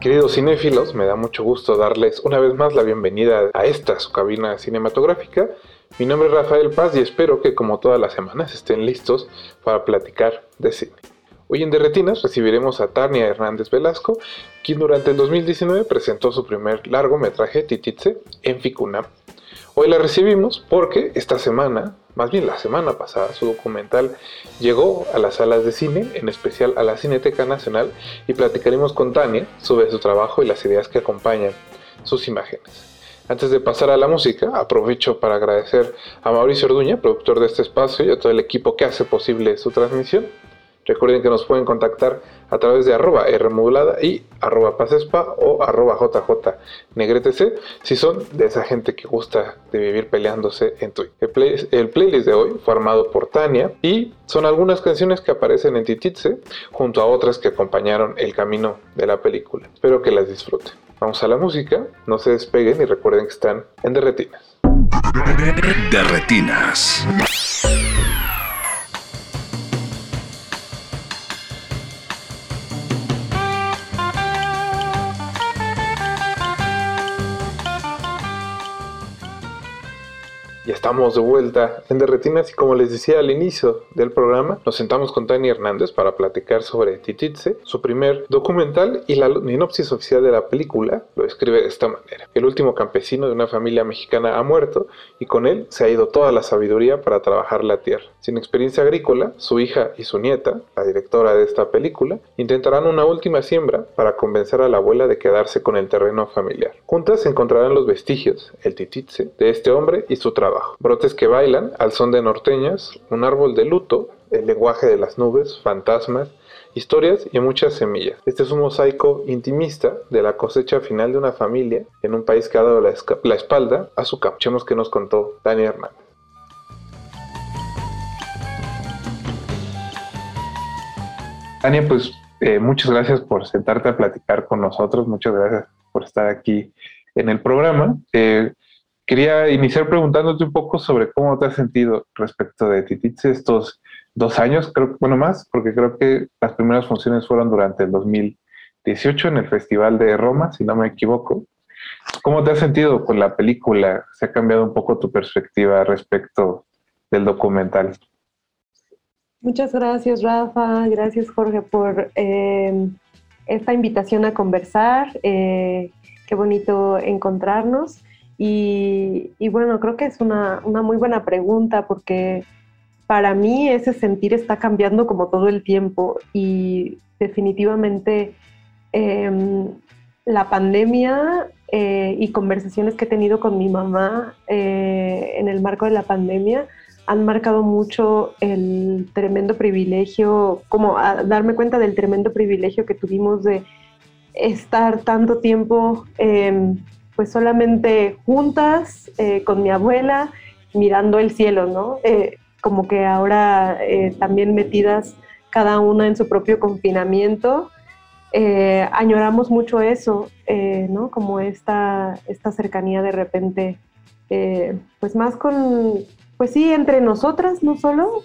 Queridos cinéfilos, me da mucho gusto darles una vez más la bienvenida a esta su cabina cinematográfica. Mi nombre es Rafael Paz y espero que como todas las semanas estén listos para platicar de cine. Hoy en Derretinas recibiremos a Tania Hernández Velasco, quien durante el 2019 presentó su primer largometraje Tititze en Ficunam. Hoy la recibimos porque esta semana, más bien la semana pasada, su documental llegó a las salas de cine, en especial a la Cineteca Nacional, y platicaremos con Tania sobre su trabajo y las ideas que acompañan sus imágenes. Antes de pasar a la música, aprovecho para agradecer a Mauricio Orduña, productor de este espacio, y a todo el equipo que hace posible su transmisión. Recuerden que nos pueden contactar a través de arroba Rmodulada y arroba Pacespa o arroba JJ si son de esa gente que gusta de vivir peleándose en Twitter. El, play- el playlist de hoy fue armado por Tania y son algunas canciones que aparecen en Tititze junto a otras que acompañaron el camino de la película. Espero que las disfruten. Vamos a la música, no se despeguen y recuerden que están en Derretinas. De Ya estamos de vuelta en Derretinas y como les decía al inicio del programa, nos sentamos con Tania Hernández para platicar sobre Tititze, su primer documental y la sinopsis oficial de la película lo describe de esta manera. El último campesino de una familia mexicana ha muerto y con él se ha ido toda la sabiduría para trabajar la tierra. Sin experiencia agrícola, su hija y su nieta, la directora de esta película, intentarán una última siembra para convencer a la abuela de quedarse con el terreno familiar. Juntas encontrarán los vestigios, el tititze, de este hombre y su trabajo. Brotes que bailan al son de norteñas, un árbol de luto, el lenguaje de las nubes, fantasmas, historias y muchas semillas. Este es un mosaico intimista de la cosecha final de una familia en un país que ha dado la, espalda a su campo. Que nos contó Dani Hernández. Tania, pues eh, muchas gracias por sentarte a platicar con nosotros, muchas gracias por estar aquí en el programa. Eh, quería iniciar preguntándote un poco sobre cómo te has sentido respecto de Tititze estos dos años, creo que, bueno, más, porque creo que las primeras funciones fueron durante el 2018 en el Festival de Roma, si no me equivoco. ¿Cómo te has sentido con la película? ¿Se ha cambiado un poco tu perspectiva respecto del documental? Muchas gracias, Rafa. Gracias, Jorge, por eh, esta invitación a conversar. Eh, qué bonito encontrarnos. Y, bueno, creo que es una, una muy buena pregunta porque para mí ese sentir está cambiando como todo el tiempo y definitivamente em, la pandemia eh, y conversaciones que he tenido con mi mamá eh, en el marco de la pandemia han marcado mucho el tremendo privilegio, como darme cuenta del tremendo privilegio que tuvimos de estar tanto tiempo eh, pues solamente juntas eh, con mi abuela mirando el cielo, ¿no? Eh, como que ahora eh, también metidas cada una en su propio confinamiento, eh, añoramos mucho eso, eh, ¿no? Como esta, esta cercanía de repente, eh, pues más con, pues sí, entre nosotras, no solo,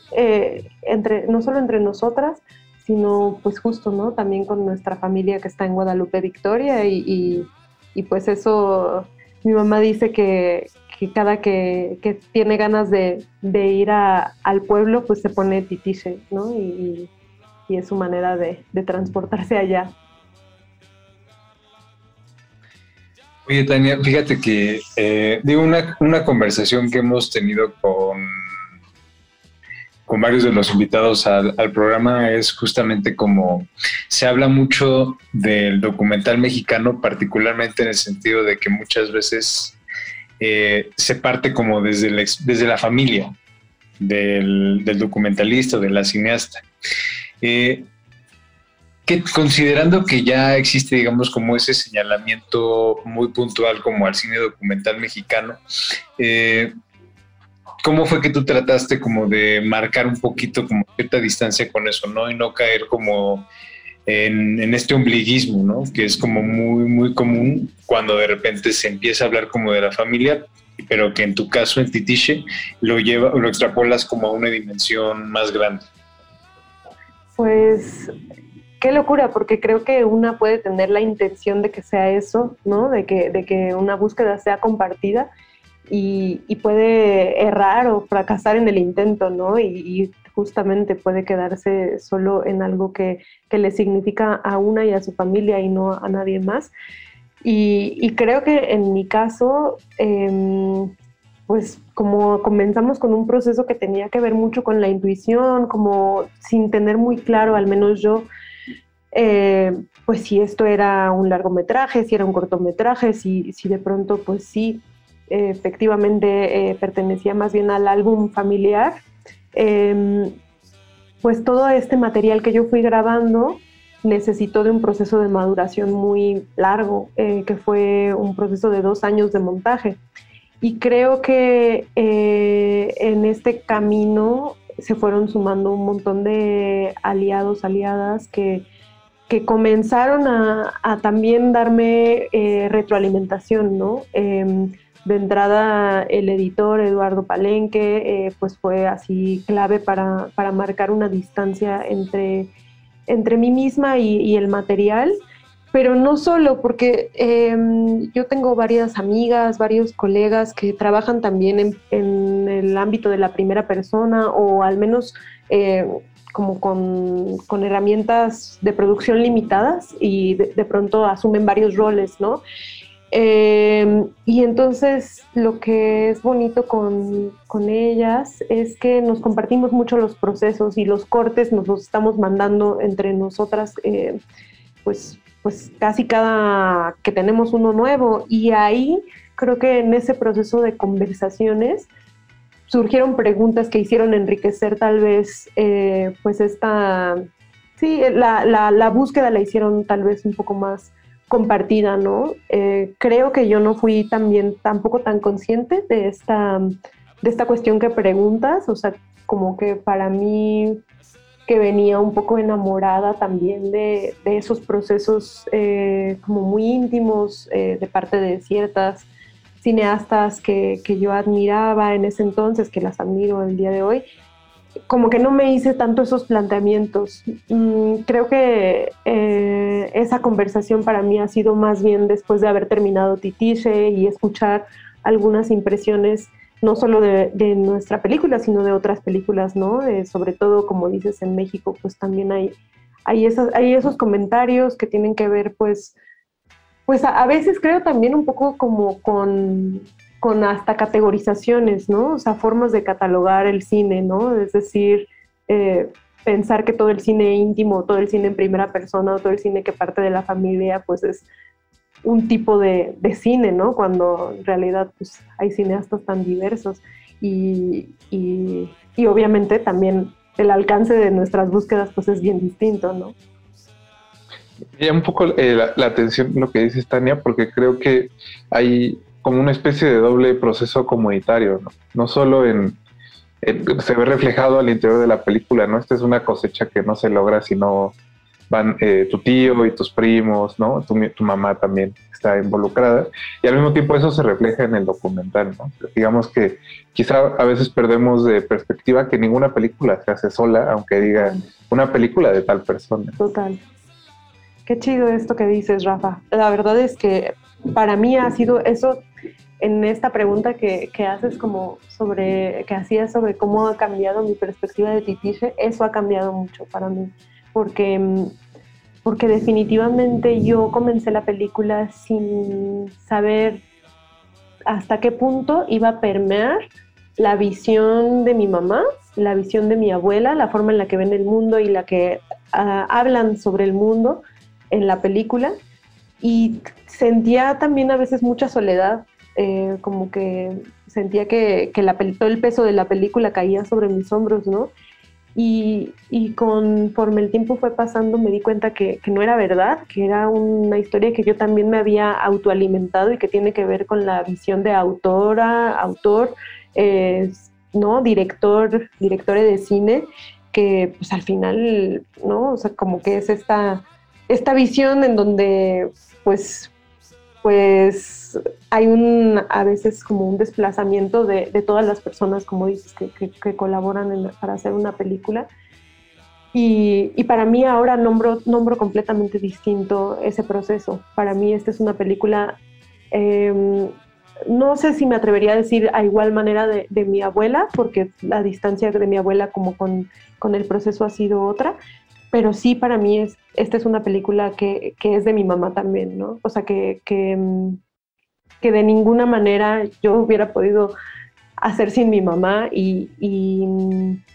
entre, no solo entre nosotras, sino pues justo, ¿no? También con nuestra familia que está en Guadalupe Victoria y, y, y pues eso, mi mamá dice que, cada que, tiene ganas de, ir al pueblo, pues se pone titiche, ¿no? Y, es su manera de, de transportarse allá. Oye, Tania, fíjate que, eh, digo, una, una conversación que hemos tenido con, con varios de los invitados al, programa es justamente como se habla mucho del documental mexicano, particularmente en el sentido de que muchas veces eh, se parte como desde la, familia del, del documentalista, de la cineasta. Eh, que considerando que ya existe, digamos, como ese señalamiento muy puntual como al cine documental mexicano, eh, ¿cómo fue que tú trataste como de marcar un poquito como cierta distancia con eso, ¿no? Y no caer como en, este ombliguismo, ¿no? Que es como muy, muy común cuando de repente se empieza a hablar como de la familia, pero que en tu caso, en Titiche, lo, lleva, lo extrapolas como a una dimensión más grande. Pues qué locura, porque creo que una puede tener la intención de que sea eso, ¿no? De que, de que una búsqueda sea compartida y, puede errar o fracasar en el intento, ¿no? Y, justamente puede quedarse solo en algo que, le significa a una y a su familia y no a nadie más. Y, creo que en mi caso, em, pues como comenzamos con un proceso que tenía que ver mucho con la intuición, como sin tener muy claro, al menos yo, eh, pues si esto era un largometraje, si era un cortometraje, si, si de pronto pues sí, efectivamente eh, pertenecía más bien al álbum familiar, em, pues todo este material que yo fui grabando necesitó de un proceso de maduración muy largo, eh, que fue un proceso de dos años de montaje. Y creo que en este camino se fueron sumando un montón de aliados, aliadas que que comenzaron a, también darme eh, retroalimentación, ¿no? De entrada el editor Eduardo Palenque, eh, pues fue así clave para, marcar una distancia entre, entre mí misma y, el material, pero no solo, porque em, yo tengo varias amigas, varios colegas que trabajan también en, en, el ámbito de la primera persona o al menos eh, como con, herramientas de producción limitadas y de, pronto asumen varios roles, ¿no? Em, y entonces lo que es bonito con, ellas es que nos compartimos mucho los procesos y los cortes nos los estamos mandando entre nosotras, eh, pues, pues casi cada que tenemos uno nuevo. Y ahí creo que en ese proceso de conversaciones, surgieron preguntas que hicieron enriquecer tal vez eh, pues esta, sí, la, la, búsqueda la hicieron tal vez un poco más compartida, ¿no? Eh, creo que yo no fui también tampoco tan consciente de esta, de esta cuestión que preguntas, o sea, como que para mí que venía un poco enamorada también de, de esos procesos eh, como muy íntimos de parte de ciertas cineastas que, que, yo admiraba en ese entonces, que las admiro el día de hoy, como que no me hice tanto esos planteamientos. Mm, creo que eh, esa conversación para mí ha sido más bien después de haber terminado Titiche y escuchar algunas impresiones no solo de, nuestra película, sino de otras películas, ¿no? Eh, sobre todo, como dices, en México, pues también hay, hay, esas, hay esos comentarios que tienen que ver, pues, pues a, veces creo también un poco como con, con hasta categorizaciones, ¿no? O sea, formas de catalogar el cine, ¿no? Es decir, eh, pensar que todo el cine íntimo, todo el cine en primera persona, o todo el cine que parte de la familia, pues es un tipo de, cine, ¿no? Cuando en realidad pues, hay cineastas tan diversos y, y, y obviamente también el alcance de nuestras búsquedas pues es bien distinto, ¿no? Ya un poco eh, la, atención lo que dices, Tania, porque creo que hay como una especie de doble proceso comunitario, ¿no? No solo en, se ve reflejado al interior de la película, ¿no? Esta es una cosecha que no se logra si no van eh, tu tío y tus primos, ¿no? Tu, tu, mamá también está involucrada. Y al mismo tiempo eso se refleja en el documental, ¿no? Digamos que quizá a veces perdemos de perspectiva que ninguna película se hace sola, aunque diga una película de tal persona. Total. Qué chido esto que dices, Rafa. La verdad es que para mí ha sido eso en esta pregunta que, haces como sobre, que hacías sobre cómo ha cambiado mi perspectiva de Titiche, eso ha cambiado mucho para mí, porque, porque definitivamente yo comencé la película sin saber hasta qué punto iba a permear la visión de mi mamá, la visión de mi abuela, la forma en la que ven el mundo y la que ah, hablan sobre el mundo en la película y sentía también a veces mucha soledad, eh, como que sentía que, que la, todo el peso de la película caía sobre mis hombros, ¿no? Y, y, conforme el tiempo fue pasando me di cuenta que, que, no era verdad, que era una historia que yo también me había autoalimentado y que tiene que ver con la visión de autora, autor, eh, ¿no? director, directores de cine, que pues al final, ¿no? O sea, como que es esta, esta visión en donde pues pues hay un, a veces como un desplazamiento de, todas las personas, como dices, que, colaboran para hacer una película. Y, para mí ahora nombro, nombro completamente distinto ese proceso. Para mí esta es una película, em, no sé si me atrevería a decir a igual manera de, mi abuela, porque la distancia de mi abuela como con, con el proceso ha sido otra, pero sí para mí es, esta es una película que, es de mi mamá también, ¿no? O sea, que, mm, que, de ninguna manera yo hubiera podido hacer sin mi mamá y,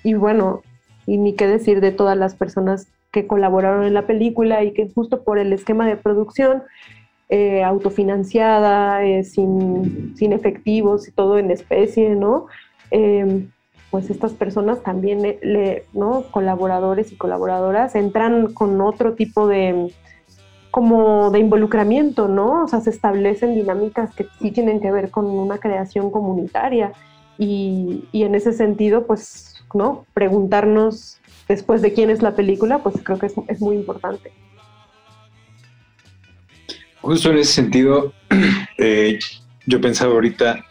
y, bueno, y ni qué decir de todas las personas que colaboraron en la película y que justo por el esquema de producción, eh, autofinanciada, eh, sin, sin, efectivos y todo en especie, ¿no? Eh, pues estas personas también, le, ¿no? Colaboradores y colaboradoras entran con otro tipo de como de involucramiento, ¿no? O sea, se establecen dinámicas que sí tienen que ver con una creación comunitaria y, en ese sentido, pues, ¿no? Preguntarnos después de quién es la película, pues creo que es, es muy importante. Justo en ese sentido, eh, yo pensaba ahorita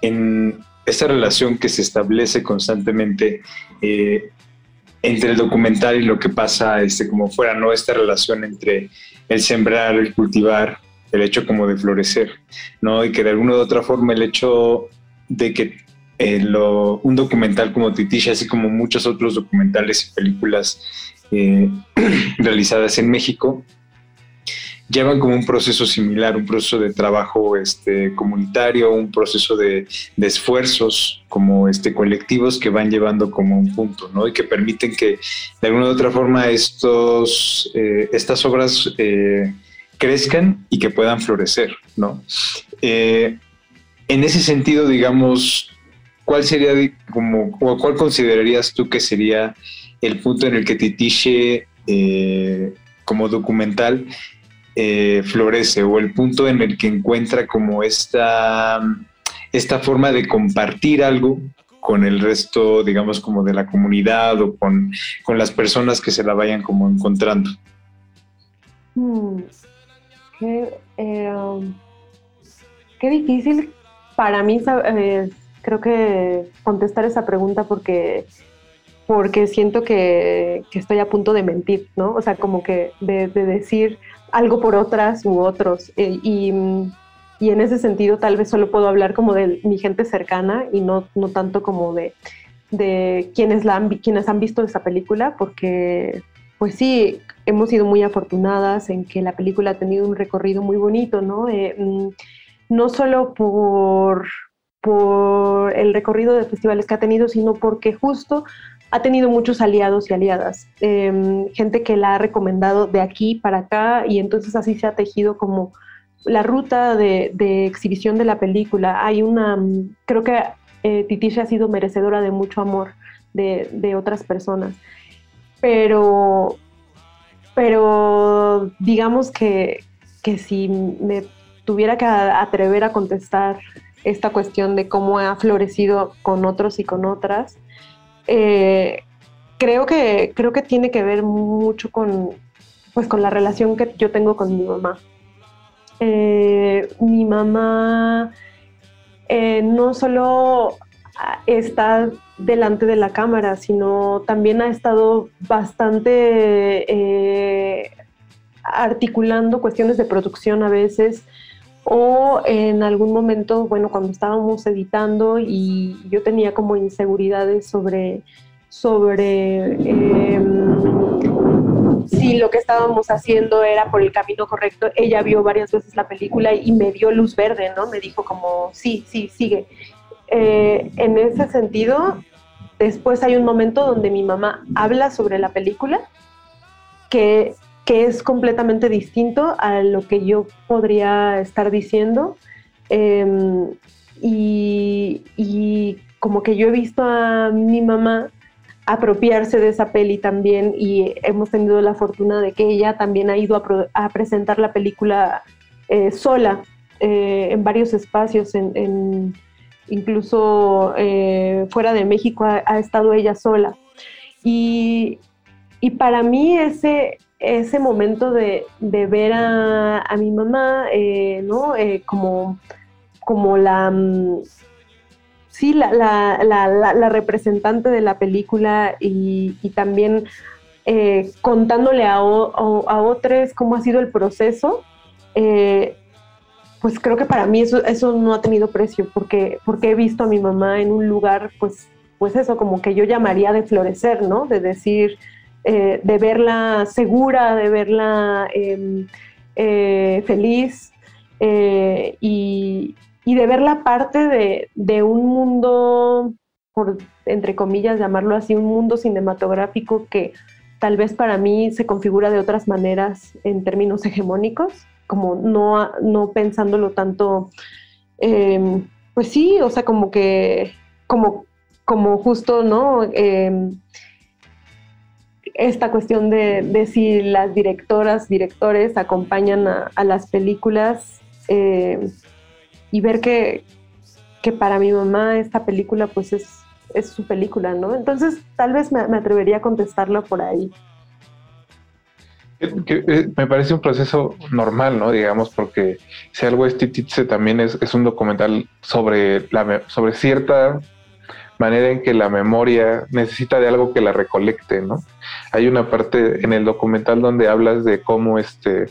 en esa relación que se establece constantemente eh, entre el documental y lo que pasa este, como fuera, ¿no? Esta relación entre el sembrar, el cultivar, el hecho como de florecer, ¿no? Y que de alguna u otra forma el hecho de que eh, lo, un documental como Titisha, así como muchos otros documentales y películas eh, realizadas en México, llevan como un proceso similar, un proceso de trabajo este, comunitario, un proceso de, esfuerzos como este, colectivos que van llevando como un punto, ¿no? Y que permiten que de alguna u otra forma estos, eh, estas obras eh, crezcan y que puedan florecer, ¿no? Eh, en ese sentido, digamos, ¿cuál sería como, o cuál considerarías tú que sería el punto en el que Titiche como documental eh, florece o el punto en el que encuentra como esta, esta forma de compartir algo con el resto, digamos, como de la comunidad o con, las personas que se la vayan como encontrando. Hmm. Eh, um, qué, difícil para mí, eh, creo que contestar esa pregunta porque porque siento que, estoy a punto de mentir, ¿no? O sea, como que de, decir algo por otras u otros. Eh, y, en ese sentido tal vez solo puedo hablar como de mi gente cercana y no, no tanto como de, de quienes, la han, quienes han visto esa película, porque pues sí, hemos sido muy afortunadas en que la película ha tenido un recorrido muy bonito, ¿no? Eh, mm, no solo por, por el recorrido de festivales que ha tenido, sino porque justo ha tenido muchos aliados y aliadas, em, gente que la ha recomendado de aquí para acá y entonces así se ha tejido como la ruta de, exhibición de la película. Hay una, creo que eh, ha sido merecedora de mucho amor de, otras personas, pero, pero digamos que, que si me tuviera que atrever a contestar esta cuestión de cómo ha florecido con otros y con otras, eh, creo, que, creo que tiene que ver mucho con, pues, con la relación que yo tengo con mi mamá. Eh, mi mamá eh, no solo está delante de la cámara, sino también ha estado bastante articulando cuestiones de producción a veces, o en algún momento, bueno, cuando estábamos editando y yo tenía como inseguridades sobre, sobre em, si lo que estábamos haciendo era por el camino correcto, ella vio varias veces la película y me dio luz verde, ¿no? Me dijo como, sí, sí, sigue. Eh, en ese sentido, después hay un momento donde mi mamá habla sobre la película que que es completamente distinto a lo que yo podría estar diciendo. Em, y, como que yo he visto a mi mamá apropiarse de esa peli también y hemos tenido la fortuna de que ella también ha ido a, presentar la película eh, sola eh, en varios espacios, en, incluso eh, fuera de México ha, estado ella sola. Y, para mí ese, ese momento de, ver a, mi mamá, ¿no? como, como la mm, sí, la, la, representante de la película y, también eh, contándole a, otros cómo ha sido el proceso, eh, pues creo que para mí eso, eso no ha tenido precio, porque, porque he visto a mi mamá en un lugar, pues, pues eso, como que yo llamaría de florecer, ¿no? De decir, eh, de verla segura, de verla em, feliz. y, y de ver la parte de, un mundo, por entre comillas llamarlo así, un mundo cinematográfico que tal vez para mí se configura de otras maneras en términos hegemónicos, como no, no pensándolo tanto, em, pues sí, o sea, como que, como, como justo, ¿no? Em, esta cuestión de, si las directoras, directores acompañan a, las películas. Eh, y ver que, para mi mamá esta película pues es, es su película, ¿no? Entonces tal vez me, atrevería a contestarlo por ahí. Eh, me parece un proceso normal, ¿no? Digamos, porque si algo es Tititze también es, es un documental sobre, la, sobre cierta manera en que la memoria necesita de algo que la recolecte, ¿no? Hay una parte en el documental donde hablas de cómo este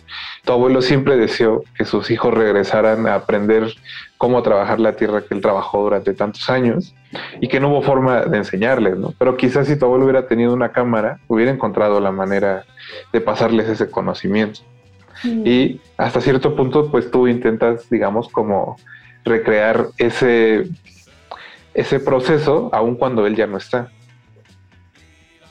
tu abuelo siempre deseó que sus hijos regresaran a aprender cómo trabajar la tierra que él trabajó durante tantos años y que no hubo forma de enseñarles, ¿no? Pero quizás si tu abuelo hubiera tenido una cámara, hubiera encontrado la manera de pasarles ese conocimiento. Y hasta cierto punto, pues tú intentas, digamos, como recrear ese ese proceso aun cuando él ya no está.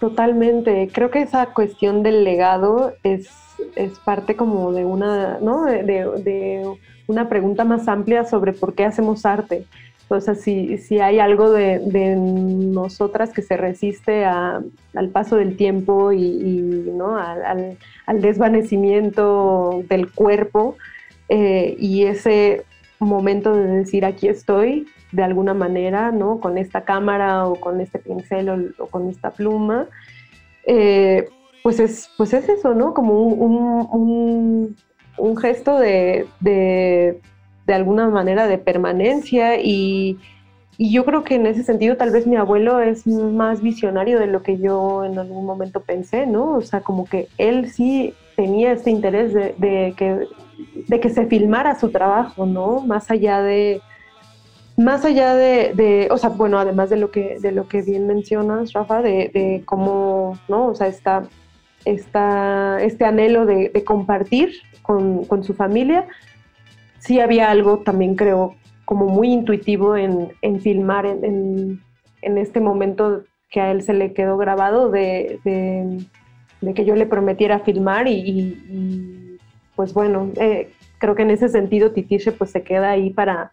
Totalmente. Creo que esa cuestión del legado es, es parte como de una, ¿no? de, una pregunta más amplia sobre por qué hacemos arte. O sea, si, si hay algo de, nosotras que se resiste al paso del tiempo y, ¿no? al, desvanecimiento del cuerpo eh, y ese momento de decir aquí estoy, de alguna manera, ¿no? Con esta cámara o con este pincel o, con esta pluma, eh, pues, es, pues es eso, ¿no? Como un, gesto de, de, alguna manera de permanencia y, yo creo que en ese sentido tal vez mi abuelo es más visionario de lo que yo en algún momento pensé, ¿no? O sea, como que él sí tenía este interés de, que, de que se filmara su trabajo, ¿no? Más allá de, más allá de, o sea, bueno, además de lo que, de lo que bien mencionas, Rafa, de, cómo, ¿no? O sea, está, este anhelo de, compartir con, su familia, sí había algo también creo como muy intuitivo en, filmar en, este momento que a él se le quedó grabado de, que yo le prometiera filmar y, pues bueno, eh, creo que en ese sentido Titiche pues se queda ahí para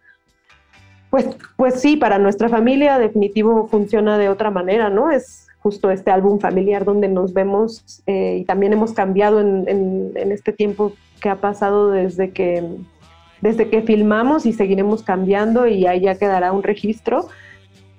pues, pues sí, para nuestra familia definitivo funciona de otra manera, ¿no? Es justo este álbum familiar donde nos vemos eh, y también hemos cambiado en, este tiempo que ha pasado desde que, desde que filmamos y seguiremos cambiando y ahí ya quedará un registro.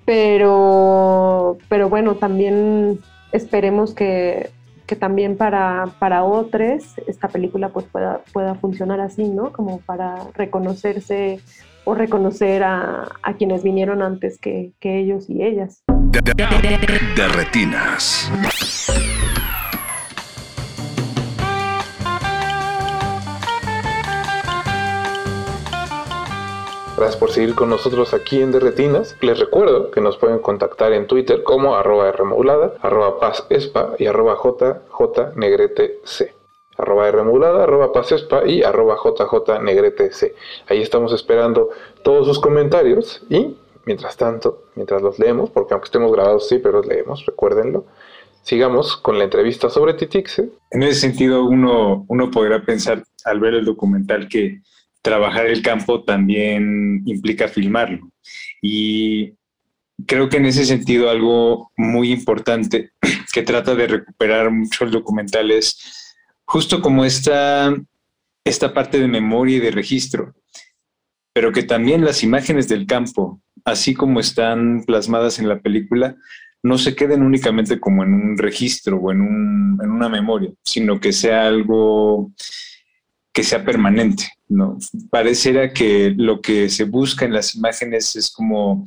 Pero, pero bueno, también esperemos que, también para, para otros esta película pues pueda, pueda funcionar así, ¿no? Como para reconocerse o reconocer a, quienes vinieron antes que, ellos y ellas. De, retinas. Gracias por seguir con nosotros aquí en Derretinas. Les recuerdo que nos pueden contactar en Twitter como arroba Rmodulada, arroba pazespa y arroba jjnegretec arroba Rmodulada, arroba Pasespa y arroba JJ Ahí estamos esperando todos sus comentarios y mientras tanto, mientras los leemos, porque aunque estemos grabados sí, pero los leemos, recuérdenlo, sigamos con la entrevista sobre Titixe. En ese sentido, uno, uno podrá pensar al ver el documental que trabajar el campo también implica filmarlo. Y creo que en ese sentido algo muy importante que trata de recuperar mucho el documental es justo como esta, esta parte de memoria y de registro, pero que también las imágenes del campo, así como están plasmadas en la película, no se queden únicamente como en un registro o en, un, en una memoria, sino que sea algo que sea permanente, ¿no? Pareciera que lo que se busca en las imágenes es como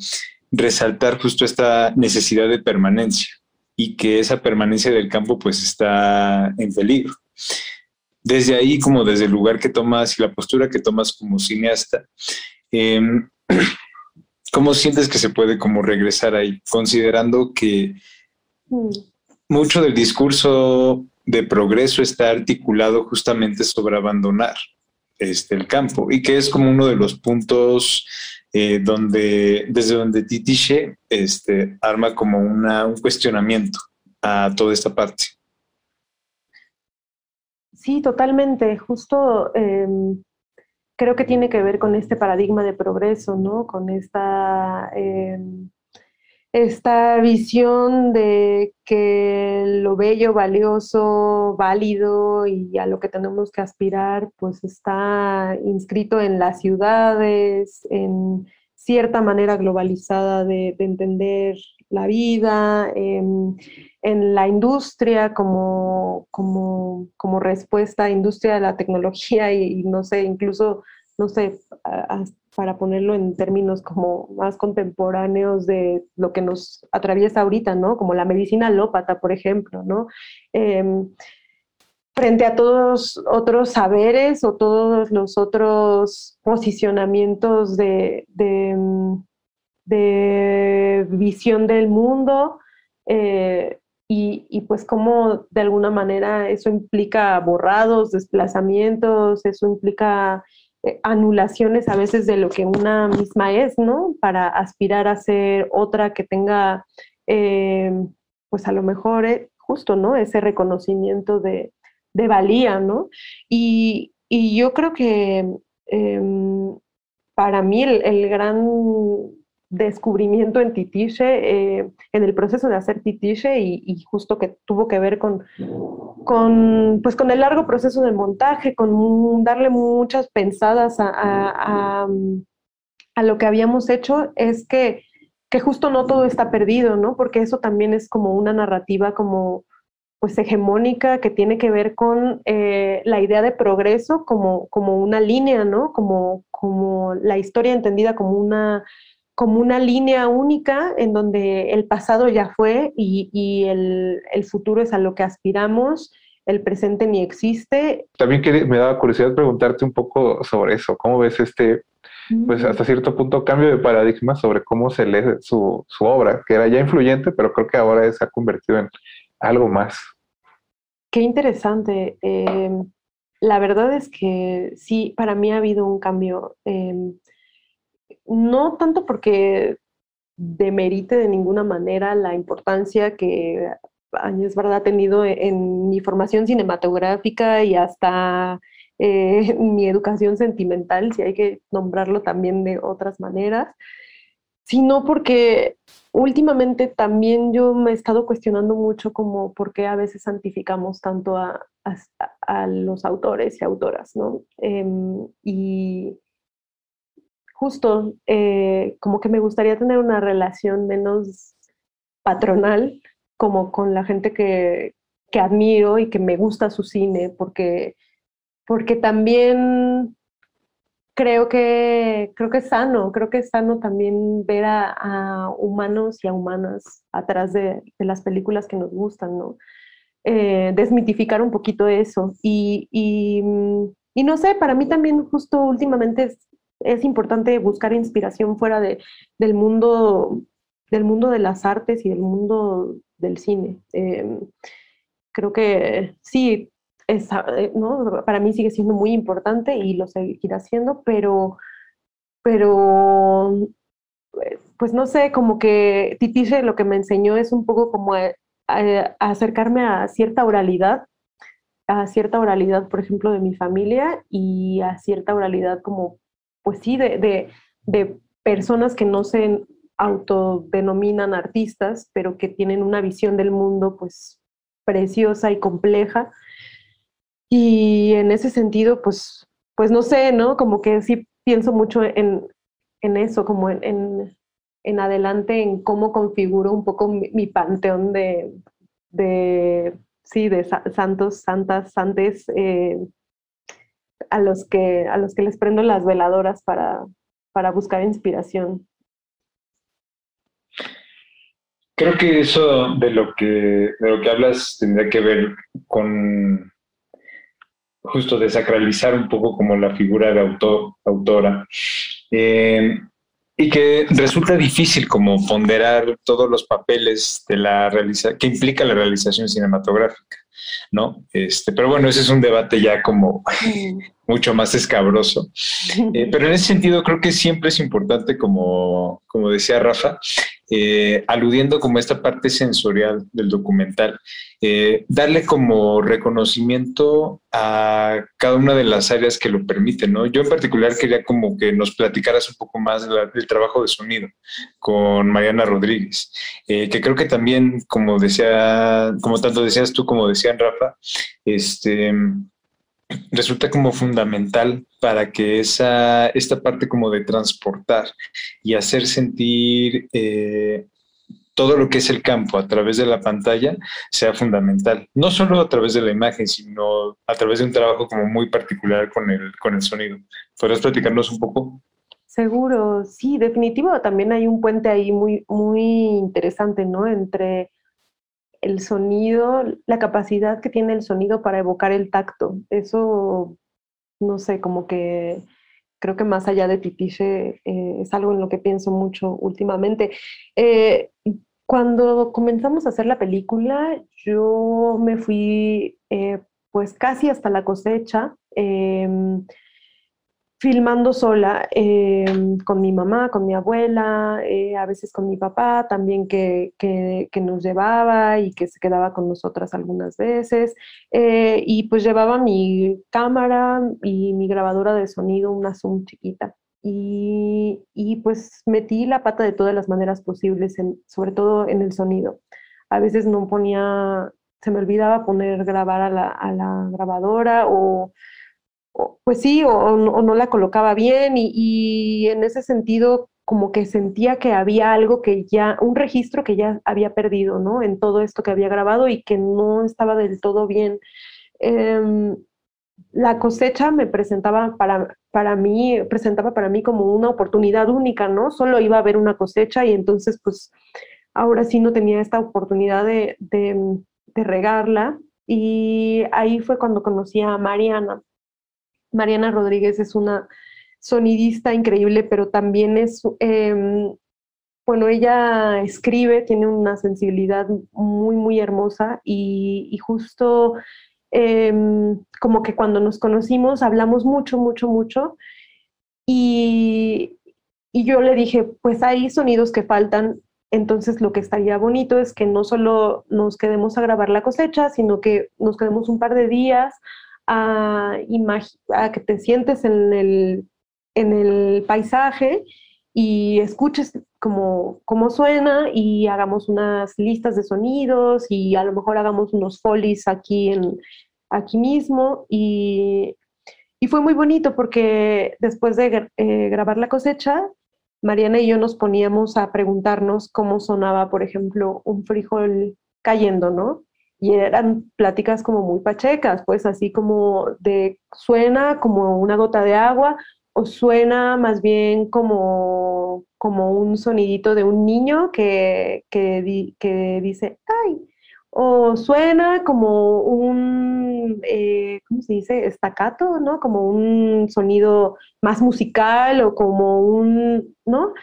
resaltar justo esta necesidad de permanencia y que esa permanencia del campo pues está en peligro. Desde ahí, como desde el lugar que tomas y la postura que tomas como cineasta, em, ¿cómo sientes que se puede como regresar ahí? Considerando que mm. mucho del discurso de progreso está articulado justamente sobre abandonar este, el campo y que es como uno de los puntos eh, donde, desde donde Titiche este, arma como una, un cuestionamiento a toda esta parte. Sí, totalmente. Justo em, creo que tiene que ver con este paradigma de progreso, ¿no? Con esta em, esta visión de que lo bello, valioso, válido y a lo que tenemos que aspirar, pues está inscrito en las ciudades, en cierta manera globalizada de, entender la vida, en, la industria como, como, como, respuesta, industria de la tecnología y no sé, incluso, no sé, para ponerlo en términos como más contemporáneos de lo que nos atraviesa ahorita, ¿no? Como la medicina alópata, por ejemplo, ¿no? Em, frente a todos otros saberes o todos los otros posicionamientos de, visión del mundo, eh, y, y, pues como de alguna manera eso implica borrados, desplazamientos, eso implica eh, anulaciones a veces de lo que una misma es, ¿no? Para aspirar a ser otra que tenga, eh, pues a lo mejor eh, justo, ¿no? Ese reconocimiento de, valía, ¿no? Y, yo creo que em, para mí el, gran descubrimiento en Titiche, en el proceso de hacer Titiche y, justo que tuvo que ver con, con, pues con el largo proceso de montaje, con darle muchas pensadas a, lo que habíamos hecho, es que, que, justo no todo está perdido, ¿no? Porque eso también es como una narrativa como pues hegemónica que tiene que ver con eh, la idea de progreso como, como una línea, ¿no? Como, como la historia entendida como una como una línea única en donde el pasado ya fue y, el, futuro es a lo que aspiramos, el presente ni existe. También me daba curiosidad preguntarte un poco sobre eso, ¿cómo ves este, pues mm. hasta cierto punto, cambio de paradigma sobre cómo se lee su, obra, que era ya influyente, pero creo que ahora se ha convertido en algo más? Qué interesante. Eh, la verdad es que sí, para mí ha habido un cambio. Eh, no tanto porque demerite de ninguna manera la importancia que es verdad ha tenido en mi formación cinematográfica y hasta eh, mi educación sentimental, si hay que nombrarlo también de otras maneras, sino porque últimamente también yo me he estado cuestionando mucho como por qué a veces santificamos tanto a, los autores y autoras, ¿no? Em, y justo eh, como que me gustaría tener una relación menos patronal como con la gente que, admiro y que me gusta su cine, porque, porque también creo que, creo que es sano, creo que es sano también ver a, humanos y a humanas atrás de, las películas que nos gustan, ¿no? Eh, desmitificar un poquito eso. Y, y, y, no sé, para mí también justo últimamente es importante buscar inspiración fuera de, del, mundo, del mundo de las artes y del mundo del cine. Em, creo que sí, eh, ¿no? para mí sigue siendo muy importante y lo seguirá siendo, pero, pero pues no sé, como que Titiche lo que me enseñó es un poco como acercarme a cierta oralidad, a cierta oralidad, por ejemplo, de mi familia y a cierta oralidad como pues sí, de, personas que no se autodenominan artistas, pero que tienen una visión del mundo pues preciosa y compleja. Y en ese sentido, pues, pues no sé, ¿no? Como que sí pienso mucho en, en eso, como en, en, adelante, en cómo configuro un poco mi, panteón de, de, sí, de santos, santas, santes, eh, a, los que, a los que les prendo las veladoras para, para buscar inspiración. Creo que eso de lo que, de lo que hablas tendría que ver con justo desacralizar un poco como la figura de autor, autora. Eh, y que resulta difícil como ponderar todos los papeles de la realiza que implica la realización cinematográfica, ¿no? Este, pero bueno, ese es un debate ya como. mucho más escabroso. Eh, pero en ese sentido creo que siempre es importante, como, como decía Rafa, eh, aludiendo como esta parte sensorial del documental, eh, darle como reconocimiento a cada una de las áreas que lo permiten, ¿no? Yo en particular quería como que nos platicaras un poco más del trabajo de sonido con Mariana Rodríguez, eh, que creo que también, como decía, como tanto decías tú como decían Rafa, este resulta como fundamental para que esa, esta parte como de transportar y hacer sentir eh, todo lo que es el campo a través de la pantalla sea fundamental. No solo a través de la imagen, sino a través de un trabajo como muy particular con el, con el sonido. ¿Podrías platicarnos un poco? Seguro, sí, definitivo. También hay un puente ahí muy, muy interesante, ¿no? Entre el sonido, la capacidad que tiene el sonido para evocar el tacto. Eso, no sé, como que creo que más allá de Titiche eh, es algo en lo que pienso mucho últimamente. Eh, cuando comenzamos a hacer la película, yo me fui eh, pues casi hasta la cosecha. Filmando sola em, con mi mamá, con mi abuela, eh, a veces con mi papá también que, que, nos llevaba y que se quedaba con nosotras algunas veces. Eh, y pues llevaba mi cámara y mi grabadora de sonido, una Zoom chiquita. Y, y pues metí la pata de todas las maneras posibles, sobre todo en el sonido. A veces no ponía, se me olvidaba poner grabar a la, a la grabadora o pues sí, o, no la colocaba bien y, en ese sentido como que sentía que había algo que ya, un registro que ya había perdido, ¿no? En todo esto que había grabado y que no estaba del todo bien. Em, la cosecha me presentaba para, para mí, presentaba para mí como una oportunidad única, ¿no? Solo iba a haber una cosecha y entonces pues ahora sí no tenía esta oportunidad de, de, de regarla y ahí fue cuando conocí a Mariana. Mariana Rodríguez es una sonidista increíble, pero también es, em, bueno, ella escribe, tiene una sensibilidad muy, muy hermosa y, justo em, como que cuando nos conocimos hablamos mucho, mucho, mucho y, y yo le dije, pues hay sonidos que faltan, entonces lo que estaría bonito es que no solo nos quedemos a grabar la cosecha, sino que nos quedemos un par de días a, a que te sientes en el, en el paisaje y escuches cómo, cómo suena y hagamos unas listas de sonidos y a lo mejor hagamos unos folies aquí, en, aquí mismo. Y, y fue muy bonito porque después de eh, grabar la cosecha, Mariana y yo nos poníamos a preguntarnos cómo sonaba, por ejemplo, un frijol cayendo, ¿no? Y eran pláticas como muy pachecas, pues así como de suena como una gota de agua o suena más bien como, como un sonidito de un niño que, que, que dice, ay, o suena como un, eh, ¿cómo se dice? Estacato, ¿no? Como un sonido más musical o como un, ¿no?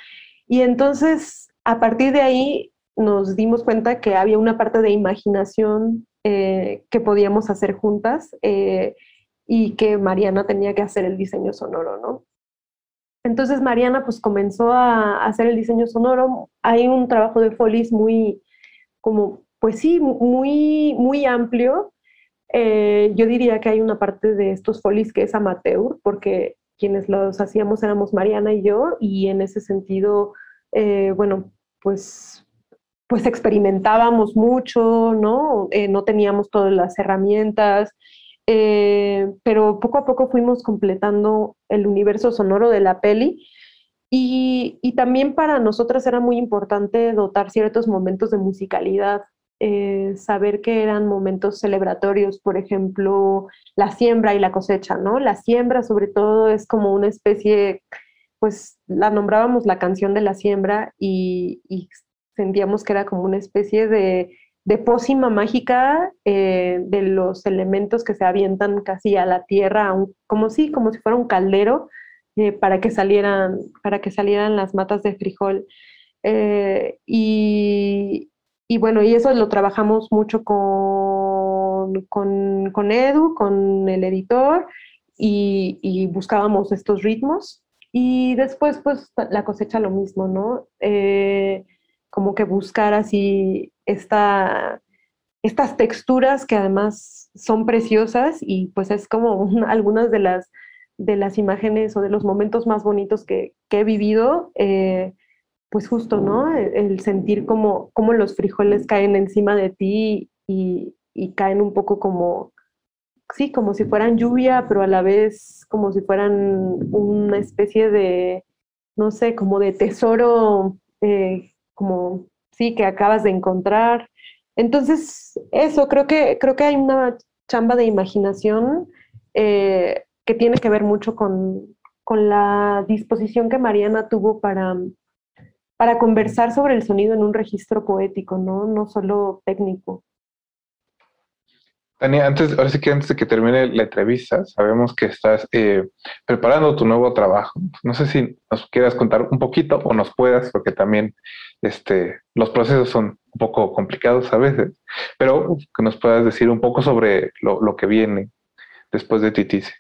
Y entonces, a partir de ahí, nos dimos cuenta que había una parte de imaginación eh, que podíamos hacer juntas eh, y que Mariana tenía que hacer el diseño sonoro, ¿no? Entonces Mariana pues comenzó a hacer el diseño sonoro. Hay un trabajo de Folies muy, como, pues sí, muy, muy amplio. Eh, yo diría que hay una parte de estos Folies que es amateur, porque quienes los hacíamos éramos Mariana y yo, y en ese sentido bueno, pues, pues experimentábamos mucho, ¿no? Eh, no teníamos todas las herramientas, pero poco a poco fuimos completando el universo sonoro de la peli. Y, y también para nosotras era muy importante dotar ciertos momentos de musicalidad, eh, saber que eran momentos celebratorios, por ejemplo, la siembra y la cosecha, ¿no? La siembra sobre todo es como una especie, pues la nombrábamos la canción de la siembra y, sentíamos que era como una especie de, de pócima mágica eh, de los elementos que se avientan casi a la tierra, como si, como si fuera un caldero, eh, para, que salieran, para que salieran las matas de frijol. y, y bueno, y eso lo trabajamos mucho con, con, Edu, con el editor, y, buscábamos estos ritmos. Y después, pues, la cosecha lo mismo, ¿no? Eh, como que buscar así esta, estas texturas que además son preciosas y pues es como algunas de las, de las imágenes o de los momentos más bonitos que, he vivido. Eh, pues justo, ¿no? E, el, sentir como, como, los frijoles caen encima de ti y, caen un poco como, sí, como si fueran lluvia, pero a la vez como si fueran una especie de, no sé, como de tesoro, eh, como, sí, que acabas de encontrar. Entonces, eso, creo que, creo que hay una chamba de imaginación eh, que tiene que ver mucho con, con la disposición que Mariana tuvo para para conversar sobre el sonido en un registro poético, ¿no? No solo técnico. Tania, antes, ahora sí que antes de que termine la entrevista, sabemos que estás eh, preparando tu nuevo trabajo. No sé si nos quieras contar un poquito o nos puedas, porque también este, los procesos son un poco complicados a veces, pero que nos puedas decir un poco sobre lo, que viene después de Titice.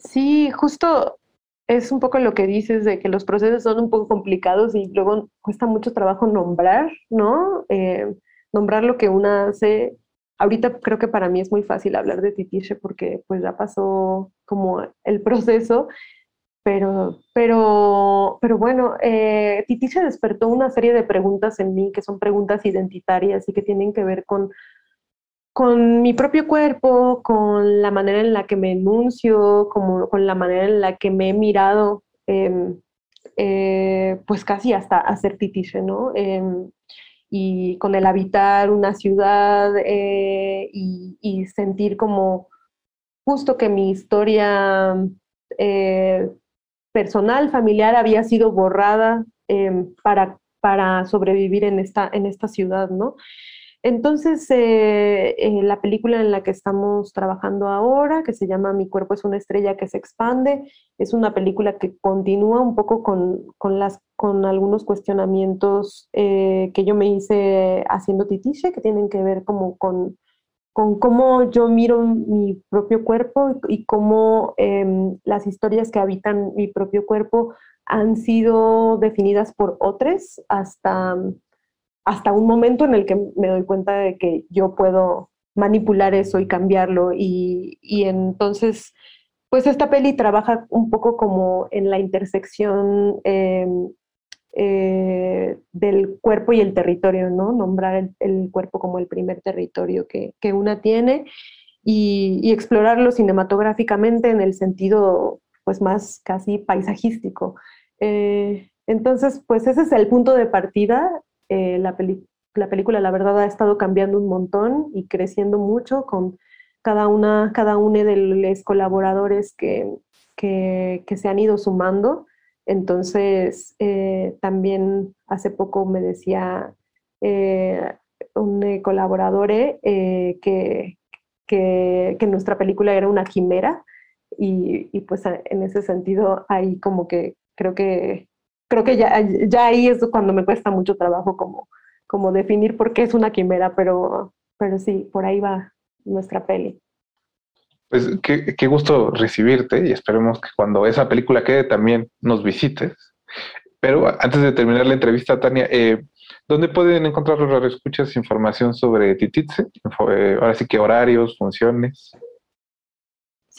Sí, justo es un poco lo que dices de que los procesos son un poco complicados y luego cuesta mucho trabajo nombrar, ¿no? Eh, nombrar lo que una hace. Ahorita creo que para mí es muy fácil hablar de Titiche porque pues ya pasó como el proceso, pero, pero, pero bueno, eh, despertó una serie de preguntas en mí que son preguntas identitarias y que tienen que ver con con mi propio cuerpo, con la manera en la que me enuncio, con la manera en la que me he mirado, em, eh, pues casi hasta hacer titiche, ¿no? Em, y con el habitar una ciudad eh, y, sentir como justo que mi historia eh, personal, familiar, había sido borrada em, para, para sobrevivir en esta, en esta ciudad, ¿no? Entonces, eh, eh, la película en la que estamos trabajando ahora, que se llama Mi cuerpo es una estrella que se expande, es una película que continúa un poco con, las, con algunos cuestionamientos eh, que yo me hice haciendo titiche, que tienen que ver como con, con cómo yo miro mi propio cuerpo y, cómo em, las historias que habitan mi propio cuerpo han sido definidas por otros hasta hasta un momento en el que me doy cuenta de que yo puedo manipular eso y cambiarlo. Y, entonces, pues esta peli trabaja un poco como en la intersección em, eh, del cuerpo y el territorio, ¿no? Nombrar el, cuerpo como el primer territorio que, una tiene y, explorarlo cinematográficamente en el sentido pues más casi paisajístico. Eh, entonces, pues ese es el punto de partida eh, la, película, la verdad, ha estado cambiando un montón y creciendo mucho con cada una, cada uno de los colaboradores que, que, se han ido sumando. Entonces, eh, también hace poco me decía eh, un colaborador que, que, nuestra película era una quimera y, y, pues en ese sentido ahí como que creo que creo que ya, ya ahí es cuando me cuesta mucho trabajo como, como definir por qué es una quimera, pero, pero sí, por ahí va nuestra peli. Pues qué, qué gusto recibirte y esperemos que cuando esa película quede también nos visites. Pero antes de terminar la entrevista, Tania, eh, ¿dónde pueden encontrar los escuchas información sobre Tititze? Eh, ahora sí que horarios, funciones.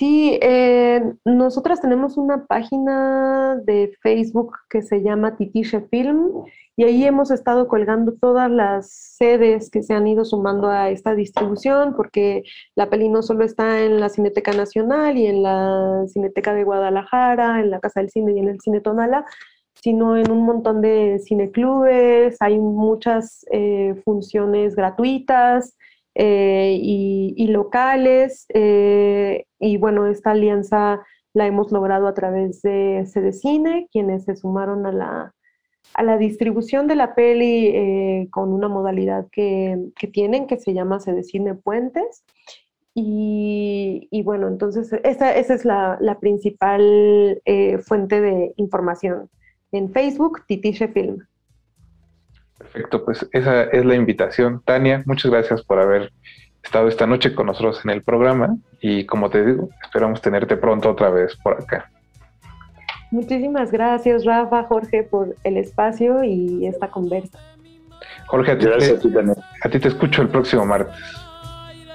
Sí, eh, nosotras tenemos una página de Facebook que se llama Titishe Film y ahí hemos estado colgando todas las sedes que se han ido sumando a esta distribución porque la peli no solo está en la Cineteca Nacional y en la Cineteca de Guadalajara, en la Casa del Cine y en el Cine Tonala, sino en un montón de cineclubes, hay muchas eh, funciones gratuitas eh, y, locales. Eh, y bueno, esta alianza la hemos logrado a través de Cine, quienes se sumaron a la, a la distribución de la peli con una modalidad que, que, tienen que se llama Cine Puentes. Y, y, bueno, entonces esa, esa es la, la principal fuente de información en Facebook, Titishe Film. Perfecto, pues esa es la invitación. Tania, muchas gracias por haber estado esta noche con nosotros en el programa y como te digo, esperamos tenerte pronto otra vez por acá. Muchísimas gracias, Rafa, Jorge, por el espacio y esta conversa. Jorge, a ti, a ti te escucho el próximo martes.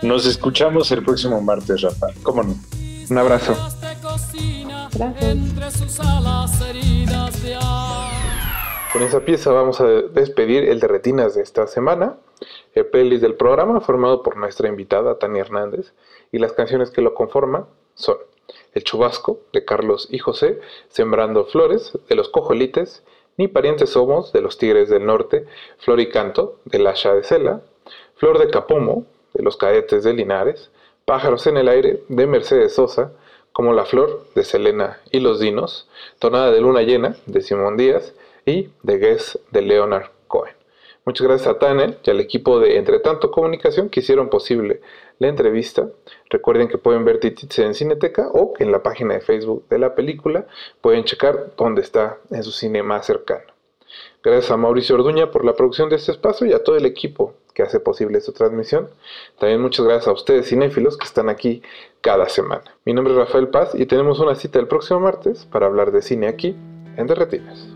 Nos escuchamos el próximo martes, Rafa. ¿Cómo no? Un abrazo. Con esa pieza vamos a despedir el de retinas de esta semana, el playlist del programa formado por nuestra invitada Tania Hernández y las canciones que lo conforman son El Chubasco de Carlos y José, Sembrando Flores de los Cojolites, Ni Parientes Somos de los Tigres del Norte, Flor y Canto de Lasha de Cela, Flor de Capomo de los Cadetes de Linares, Pájaros en el Aire de Mercedes Sosa, como La Flor de Selena y los Dinos, Tonada de Luna Llena de Simón Díaz y The Guess de Leonard Cohen. Muchas gracias a Tanel y al equipo de Entre Tanto Comunicación que hicieron posible la entrevista. Recuerden que pueden ver Titits en Cineteca o en la página de Facebook de la película pueden checar dónde está en su cine más cercano. Gracias a Mauricio Orduña por la producción de este espacio y a todo el equipo que hace posible esta transmisión. También muchas gracias a ustedes cinéfilos que están aquí cada semana. Mi nombre es Rafael Paz y tenemos una cita el próximo martes para hablar de cine aquí en Derretinas.